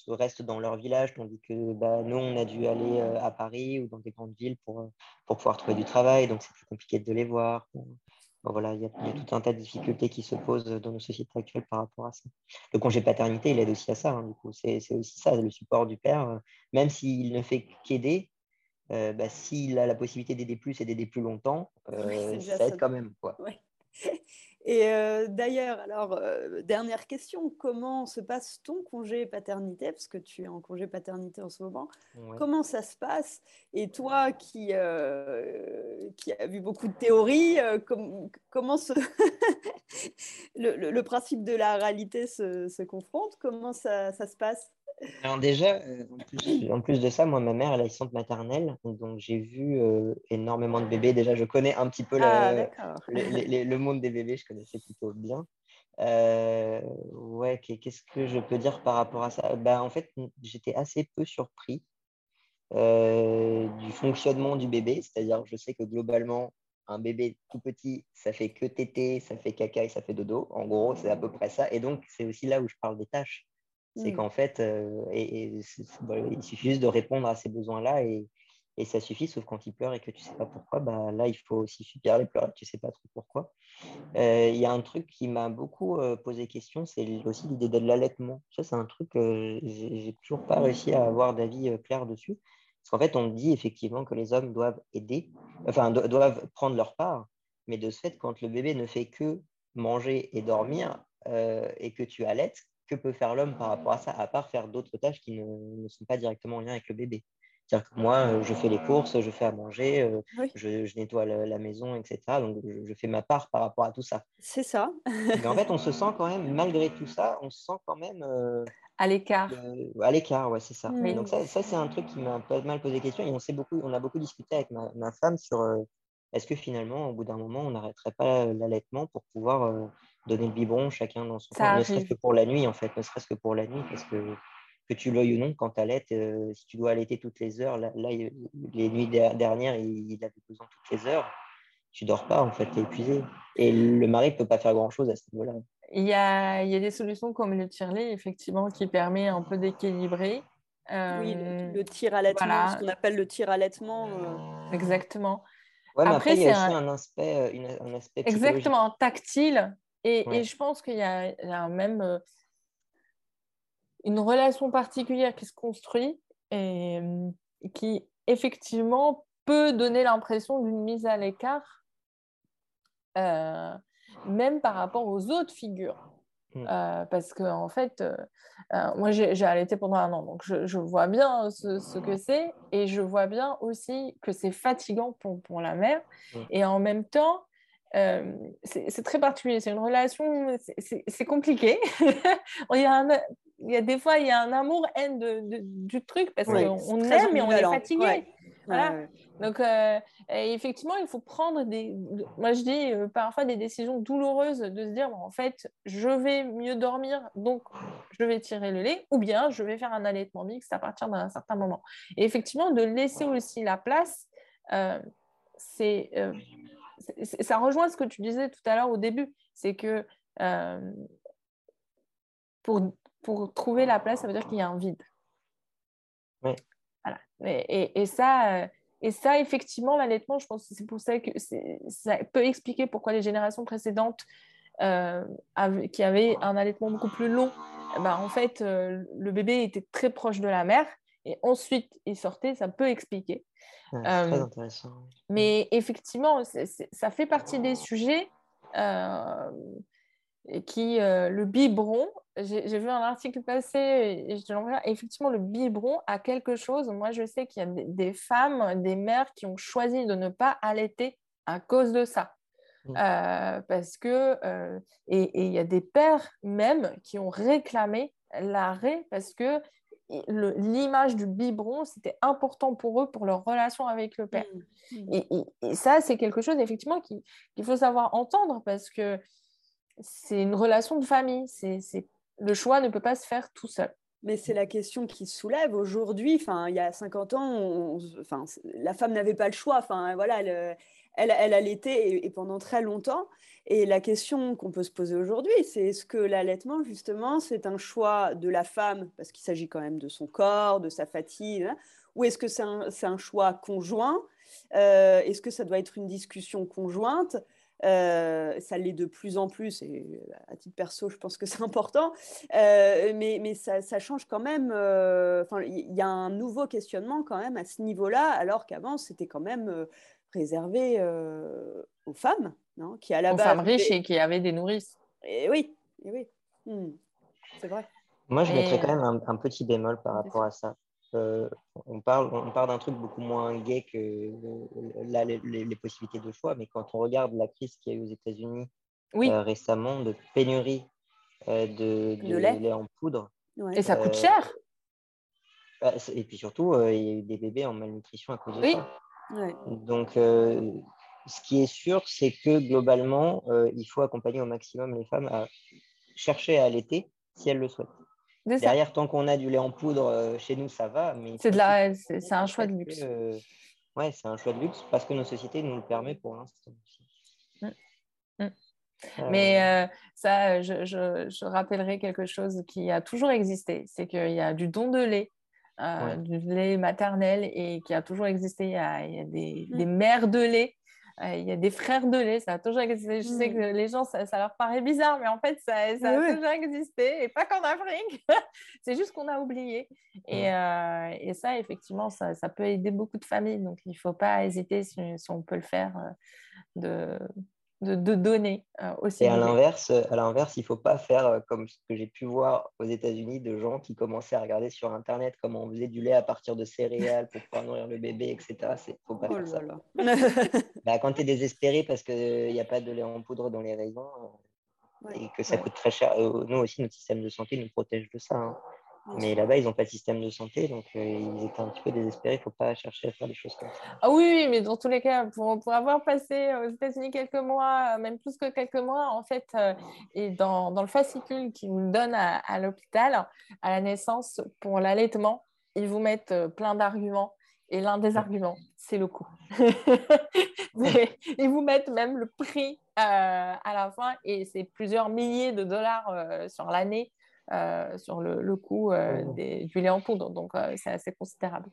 restent dans leur village, tandis que bah, nous, on a dû aller euh, à Paris ou dans des grandes villes pour, pour pouvoir trouver du travail, donc c'est plus compliqué de les voir voilà, il y, a, tout un tas de difficultés qui se posent dans nos sociétés actuelles par rapport à ça. Le congé paternité, il aide aussi à ça. Hein, du coup, c'est aussi ça, le support du père. Euh, même s'il ne fait qu'aider, euh, bah, s'il a la possibilité d'aider plus et d'aider plus longtemps, euh, ça aide quand même. Quoi. Et euh, d'ailleurs, alors, euh, dernière question, comment se passe ton congé paternité? Parce que tu es en congé paternité en ce moment. Comment ça se passe? Et toi qui, euh, qui as vu beaucoup de théories, comment ce <laughs> le, le, principe de la réalité se, se confronte? Comment ça, ça se passe? Alors déjà, euh, en, plus, de ça, moi, ma mère, elle a assistante maternelle, donc j'ai vu euh, énormément de bébés. Déjà, je connais un petit peu ah, le, monde des bébés, je connaissais plutôt bien. Euh, ouais, qu'est-ce que je peux dire par rapport à ça? Bah, En fait, j'étais assez peu surpris du fonctionnement du bébé, c'est-à-dire, je sais que globalement, un bébé tout petit, ça fait que tété, ça fait caca et ça fait dodo. En gros, c'est à peu près ça. Et donc, c'est aussi là où je parle des tâches. C'est mmh. qu'en fait, euh, et, il suffit juste de répondre à ces besoins-là et, et, ça suffit, sauf quand il pleure et que tu ne sais pas pourquoi, bah, là, il faut aussi subir les pleurs et tu ne sais pas trop pourquoi. Euh, il y a un truc qui m'a beaucoup euh, posé question, c'est aussi l'idée de l'allaitement. Ça, c'est un truc que j'ai toujours pas réussi à avoir d'avis clair dessus. Parce qu'en fait, on dit effectivement que les hommes doivent aider, enfin, doivent prendre leur part, mais de ce fait, quand le bébé ne fait que manger et dormir et que tu allaites, que peut faire l'homme par rapport à ça, à part faire d'autres tâches qui ne, sont pas directement en lien avec le bébé. C'est-à-dire que moi, euh, je fais les courses, je fais à manger, euh, je, nettoie la, maison, etc. Donc, je, fais ma part par rapport à tout ça. C'est ça. <laughs> Mais en fait, on se sent quand même, malgré tout ça, on se sent quand même... Euh, à l'écart. à l'écart, ouais, c'est ça. Donc ça, ça c'est un truc qui m'a pas mal posé question. Et on, beaucoup, on a beaucoup discuté avec ma, ma femme sur est-ce que finalement, au bout d'un moment, on n'arrêterait pas l'allaitement pour pouvoir donner le biberon chacun dans son coin, ne serait-ce que pour la nuit en fait, ne serait-ce que pour la nuit, parce que que tu l'aies ou non, quand tu allaites, euh, si tu dois allaiter toutes les heures, là, les nuits dernières, il, avait besoin toutes les heures, tu dors pas en fait, tu es épuisé. Et le mari ne peut pas faire grand-chose à ce niveau-là. Il y a, il y a des solutions comme le tirelet, effectivement, qui permet un peu d'équilibrer. oui, le, tir allaitement, ce qu'on appelle le tir allaitement. Euh. Exactement. Ouais, après, il y a aussi un, aspect, euh, un aspect Exactement, tactile. Et, je pense qu'il y, a même euh, une relation particulière qui se construit et euh, qui effectivement peut donner l'impression d'une mise à l'écart, euh, même par rapport aux autres figures. Mm. parce que en fait, moi j'ai allaité pendant un an, donc je, vois bien ce, que c'est et je vois bien aussi que c'est fatigant pour, pour la mère. Mm. Et en même temps, euh, c'est très particulier, c'est une relation, c'est compliqué. <laughs> il, y a il y a des fois, il y a un amour-haine du truc parce qu'on aime mais on est fatigué. Voilà. Donc, euh, effectivement, il faut prendre des. Moi, je dis euh, parfois des décisions douloureuses de se dire en fait, je vais mieux dormir, donc je vais tirer le lait, ou bien je vais faire un allaitement mixte à partir d'un certain moment. Et effectivement, de laisser aussi la place, c'est ça rejoint ce que tu disais tout à l'heure au début, c'est que euh, pour, pour trouver la place, ça veut dire qu'il y a un vide. Oui. Voilà. Et, et, ça, euh, et ça, effectivement, l'allaitement, je pense que c'est pour ça que ça peut expliquer pourquoi les générations précédentes euh, qui avaient un allaitement beaucoup plus long, ben, en fait, le bébé était très proche de la mère et ensuite il sortait, ça peut expliquer. très euh, intéressant. Mais effectivement, ça fait partie des sujets. Euh, qui, le biberon, j'ai vu un article passer et je l'envoie. Effectivement, le biberon a quelque chose. Moi, je sais qu'il y a des, femmes, des mères qui ont choisi de ne pas allaiter à cause de ça. Mmh. parce que, et il y a des pères même qui ont réclamé l'arrêt parce que l'image du biberon, c'était important pour eux, pour leur relation avec le père. Mmh. Mmh. Et, ça, c'est quelque chose, effectivement, qu'il faut savoir entendre parce que c'est une relation de famille. C'est Le choix ne peut pas se faire tout seul. Mais c'est la question qui se soulève aujourd'hui. Enfin, il y a 50 ans, enfin, la femme n'avait pas le choix. Enfin, voilà, elle, elle, elle allaitait et pendant très longtemps. Et la question qu'on peut se poser aujourd'hui, c'est est-ce que l'allaitement, justement, c'est un choix de la femme, parce qu'il s'agit quand même de son corps, de sa fatigue, hein, ou est-ce que c'est un, choix conjoint euh, Est-ce que ça doit être une discussion conjointe euh, ça l'est de plus en plus, et à titre perso, je pense que c'est important, euh, mais, ça, change quand même. Il y a un nouveau questionnement quand même à ce niveau-là, alors qu'avant, c'était quand même réservé aux femmes, non qui à la aux femmes riches et qui avaient des nourrices. Et oui, et oui. Hmm, c'est vrai. Moi, je mettrais quand même un, petit bémol par rapport à ça. Euh, on parle, on parle d'un truc beaucoup moins gay que les, possibilités de choix, mais quand on regarde la crise qu'il y a eu aux États-Unis euh, récemment de pénurie euh, de, lait. en poudre. Et ça coûte cher. Bah, et puis surtout, il y a eu des bébés en malnutrition à cause de ça. Donc, euh, ce qui est sûr, c'est que globalement, euh, il faut accompagner au maximum les femmes à chercher à allaiter si elles le souhaitent. Derrière, tant qu'on a du lait en poudre euh, chez nous, ça va. Mais c'est, de la... c'est, un choix de luxe. ouais, c'est un choix de luxe parce que nos sociétés nous le permettent pour l'instant. Mm. Mm. Mais ça, je, je, rappellerai quelque chose qui a toujours existé, c'est qu'il y a du don de lait euh, du lait maternel et qui a toujours existé. Il y a, des, mmh. des, mères de lait, euh, il y a des frères de lait, ça a toujours existé. Je sais que les gens, ça, leur paraît bizarre, mais en fait, ça, ça a toujours existé et pas qu'en Afrique. <laughs> c'est juste qu'on a oublié. Et, euh, et, ça, effectivement, ça, ça, peut aider beaucoup de familles. Donc, il ne faut pas hésiter si, si, on peut le faire de de, donner euh, aussi. Et à l'inverse, à l'inverse, il faut pas faire euh, comme ce que j'ai pu voir aux États-Unis de gens qui commençaient à regarder sur Internet comment on faisait du lait à partir de céréales pour pouvoir nourrir le bébé, etc. C'est faut pas oh faire ça. <laughs> bah, quand tu es désespéré parce qu'il n'y a pas de lait en poudre dans les rayons euh, et que ça coûte très cher, nous aussi, notre système de santé nous protège de ça. Hein. Mais là-bas, ils n'ont pas de système de santé, donc euh, ils étaient un petit peu désespérés. Il ne faut pas chercher à faire des choses comme ça. Ah oui, mais dans tous les cas, pour, pour avoir passé aux États-Unis quelques mois, même plus que quelques mois, en fait, euh, et dans, dans, le fascicule qu'ils nous donnent à, à l'hôpital, à la naissance, pour l'allaitement, ils vous mettent euh, plein d'arguments. Et l'un des arguments, c'est le coût. <laughs> ils vous mettent même le prix à la fin, et c'est plusieurs milliers de dollars sur l'année euh, sur le, le coût euh, des, du lait en poudre. Donc, euh, c'est assez considérable.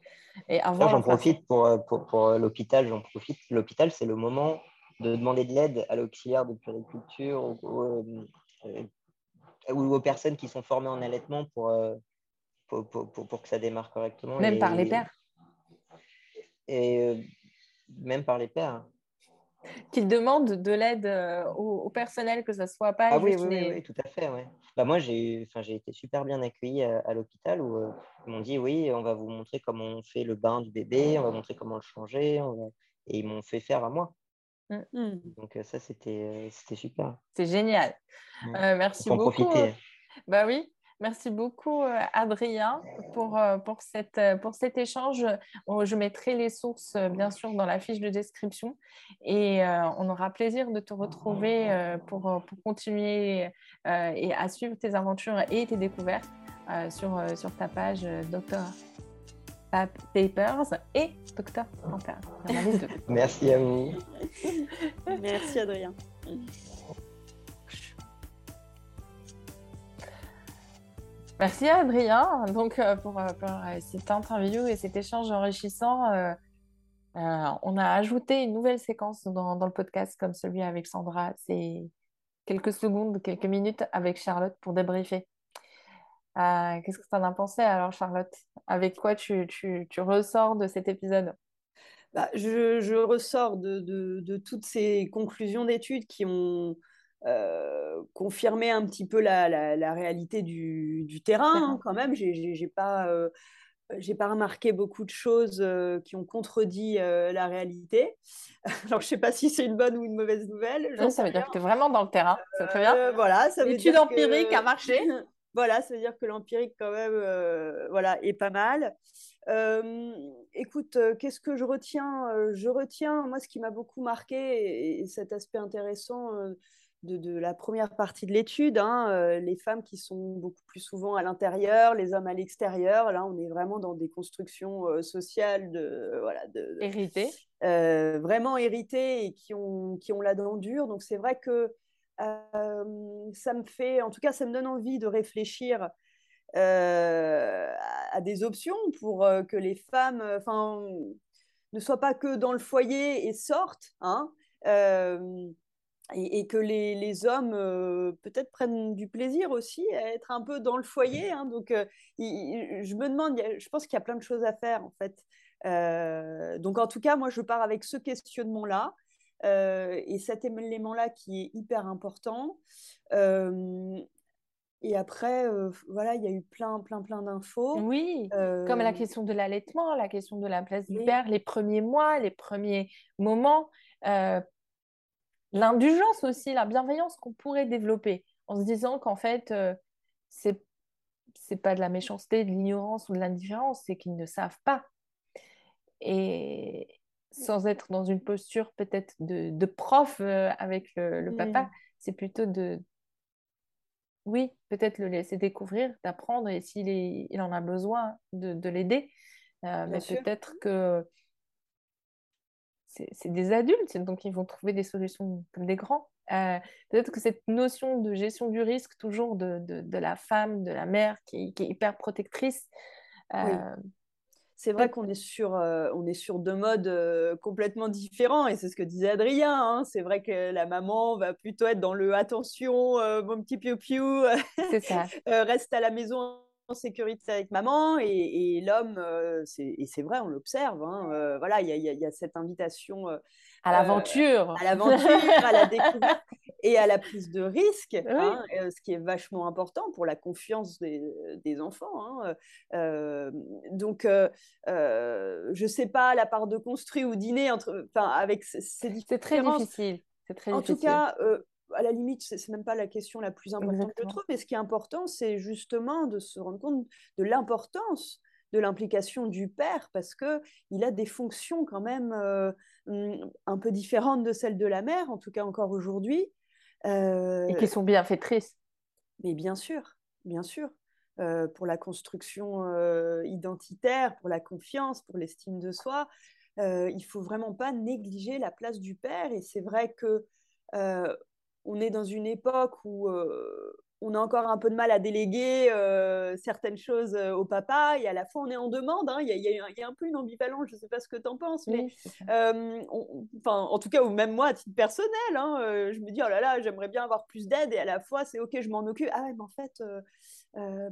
Et avant, j'en profite pour, pour, pour l'hôpital. J'en profite. L'hôpital, c'est le moment de demander de l'aide à l'auxiliaire de puriculture ou, aux personnes qui sont formées en allaitement pour, pour, pour, pour que ça démarre correctement. Même par les pères. Et même par les pères qu'ils demandent de l'aide euh, au, personnel, que ce soit pas. Ah oui, oui, oui, tout à fait. Ouais. Bah, moi, j'ai été super bien accueilli à, l'hôpital où euh, ils m'ont dit oui, on va vous montrer comment on fait le bain du bébé, on va montrer comment le changer. Et ils m'ont fait faire à moi. Mmh. Mmh. Donc, euh, ça, c'était super. C'est génial. merci beaucoup. Profiter. Bah oui, Merci beaucoup, euh, Adrien, pour, euh, pour, cette, euh, pour cet échange. Je mettrai les sources, bien sûr, dans la fiche de description et on aura plaisir de te retrouver pour, pour continuer et à suivre tes aventures et tes découvertes sur, sur ta page Dr. Papers et Dr. Pampers. <laughs> Merci à vous. Merci, Adrien. Merci Adrien donc, euh, pour, euh, euh, cette interview et cet échange enrichissant. on a ajouté une nouvelle séquence dans, le podcast comme celui avec Sandra. C'est quelques secondes, quelques minutes avec Charlotte pour débriefer. Qu'est-ce que tu en as pensé alors Charlotte? Avec quoi tu, ressors de cet épisode? Bah, je, ressors de, toutes ces conclusions d'études qui ont, confirmer un petit peu la, la, réalité du, du terrain, hein, quand même. J'ai pas, euh, j'ai pas remarqué beaucoup de choses euh, qui ont contredit la réalité. <laughs> Alors, je sais pas si c'est une bonne ou une mauvaise nouvelle. ça veut dire que tu es vraiment dans le terrain. C'est très bien. voilà, ça L'étude empirique a marché. <laughs> voilà, ça veut dire que l'empirique, quand même, voilà, est pas mal. écoute, qu'est-ce que je retiens? Je retiens, moi, ce qui m'a beaucoup marqué, et, cet aspect intéressant de, la première partie de l'étude, hein, les femmes qui sont beaucoup plus souvent à l'intérieur, les hommes à l'extérieur. Là, on est vraiment dans des constructions sociales de, voilà, de, héritées. vraiment héritées et qui ont, qui ont la dent dure. Donc, c'est vrai que ça me fait, en tout cas, ça me donne envie de réfléchir à, des options pour que les femmes, ne soient pas que dans le foyer et sortent, hein, et, que les, les hommes peut-être prennent du plaisir aussi à être un peu dans le foyer. Hein, donc, je me demande, je pense qu'il y a plein de choses à faire en fait. donc, en tout cas, moi, je pars avec ce questionnement-là. Euh, et cet élément-là qui est hyper important. Euh, et après, euh, voilà, il y a eu plein, plein, plein d'infos. Oui, comme la question de l'allaitement, la question de la place du père, les premiers mois, les premiers moments, l'indulgence aussi, la bienveillance qu'on pourrait développer en se disant qu'en fait, c'est c'est pas de la méchanceté, de l'ignorance ou de l'indifférence, c'est qu'ils ne savent pas. Et, sans être dans une posture peut-être de, prof euh, avec le, papa, c'est plutôt de, oui, peut-être le laisser découvrir, d'apprendre et s'il il en a besoin, de, l'aider. Euh, mais peut-être que c'est des adultes, donc ils vont trouver des solutions comme des grands. Euh, peut-être que cette notion de gestion du risque, toujours de, de, la femme, de la mère qui, qui est hyper protectrice, c'est vrai qu'on est sur, euh, on est sur deux modes euh, complètement différents et c'est ce que disait Adrien. Hein. C'est vrai que la maman va plutôt être dans le attention, euh, mon petit piou-piou, <laughs> reste à la maison en sécurité avec maman et, l'homme, et c'est vrai, on l'observe. Hein, voilà, il y, y, a cette invitation à l'aventure, à l'aventure, à la découverte <laughs> et à la prise de risque, hein, euh, ce qui est vachement important pour la confiance des, des enfants. Hein. Euh, donc, euh, je sais pas la part de construit ou dîner entre, avec ces C'est très difficile. Très en tout cas, à la limite, c'est même pas la question la plus importante que je trouve, mais ce qui est important, c'est justement de se rendre compte de l'importance de l'implication du père parce que il a des fonctions quand même un peu différentes de celles de la mère, en tout cas encore aujourd'hui. Euh, et qui sont bienfaitrices. Mais bien sûr, bien sûr. Euh, pour la construction euh, identitaire, pour la confiance, pour l'estime de soi, il faut vraiment pas négliger la place du père. Et c'est vrai que on est dans une époque où on a encore un peu de mal à déléguer euh, certaines choses euh, au papa et à la fois on est en demande. Hein. Il, y a, un peu une ambivalence, je ne sais pas ce que tu en penses, mais euh, en tout cas, ou même moi à titre personnel, hein, je me dis oh là là, j'aimerais bien avoir plus d'aide et à la fois c'est ok, je m'en occupe. Ah ouais, mais en fait,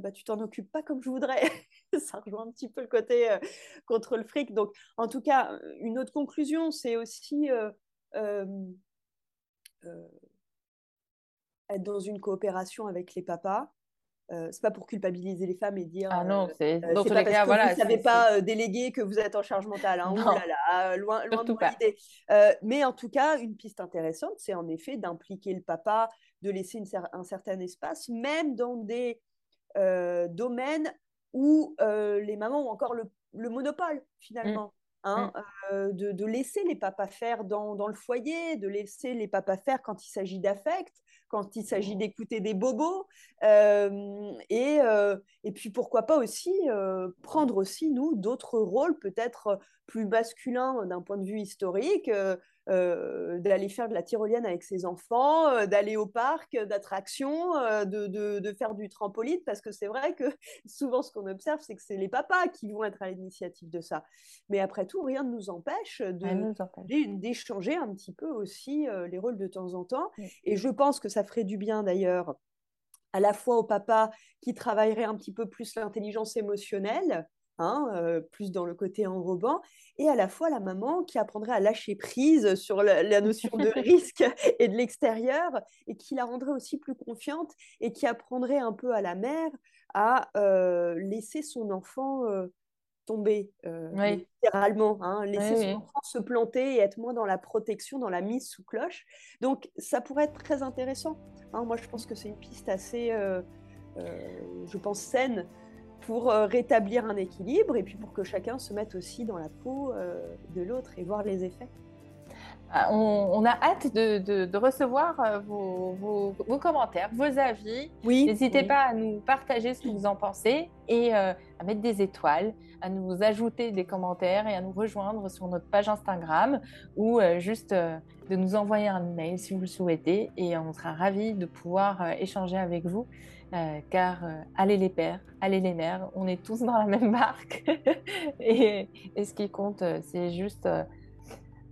bah, tu t'en occupes pas comme je voudrais. <laughs> Ça rejoint un petit peu le côté contre le fric. Donc, en tout cas, une autre conclusion, c'est aussi être dans une coopération avec les papas. Euh, c'est pas pour culpabiliser les femmes et dire ah non euh, c'est euh, dans tous les cas voilà vous ne savez pas déléguer que vous êtes en charge mentale hein, là loin, loin de l'idée mais en tout cas une piste intéressante c'est en effet d'impliquer le papa de laisser une, un certain espace même dans des domaines où les mamans ont encore le, le monopole finalement mmh. Hein, mmh. de, de, laisser les papas faire dans, dans, le foyer, de laisser les papas faire quand il s'agit d'affect, quand il s'agit d'écouter des bobos. Euh, et, euh, et, puis pourquoi pas aussi euh, prendre aussi, nous, d'autres rôles peut-être plus masculins d'un point de vue historique, d'aller faire de la tyrolienne avec ses enfants, d'aller au parc d'attractions, de, de, faire du trampoline, parce que c'est vrai que <laughs> souvent ce qu'on observe, c'est que c'est les papas qui vont être à l'initiative de ça. Mais après tout, rien ne nous empêche d'échanger un petit peu aussi les rôles de temps en temps. Et je pense que ça ferait du bien d'ailleurs à la fois au papa qui travaillerait un petit peu plus l'intelligence émotionnelle Hein, plus dans le côté enrobant, et à la fois la maman qui apprendrait à lâcher prise sur la, notion de <laughs> risque <laughs> et de l'extérieur, et qui la rendrait aussi plus confiante, et qui apprendrait un peu à la mère à laisser son enfant tomber, littéralement, hein, laisser son enfant se planter et être moins dans la protection, dans la mise sous cloche. Donc ça pourrait être très intéressant. Hein. moi je pense que c'est une piste assez, je pense, saine pour euh, rétablir un équilibre et puis pour que chacun se mette aussi dans la peau euh, de l'autre et voir les effets. Ah, on, a hâte de, recevoir euh, vos, commentaires, vos avis. Oui. N'hésitez pas à nous partager ce que vous en pensez et à mettre des étoiles, à nous ajouter des commentaires et à nous rejoindre sur notre page Instagram ou juste de nous envoyer un email si vous le souhaitez et on sera ravis de pouvoir échanger avec vous. Euh, car euh, allez les pères, allez les mères, on est tous dans la même barque. <laughs> et, ce qui compte, euh, c'est juste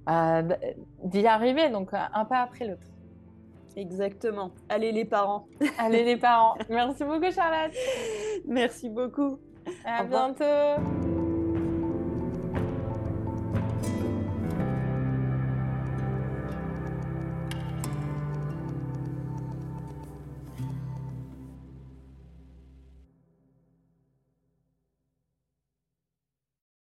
d'y arriver, donc un pas après l'autre. Exactement. Allez les parents. <laughs> allez les parents. Merci beaucoup Charlotte. Merci beaucoup. À bientôt.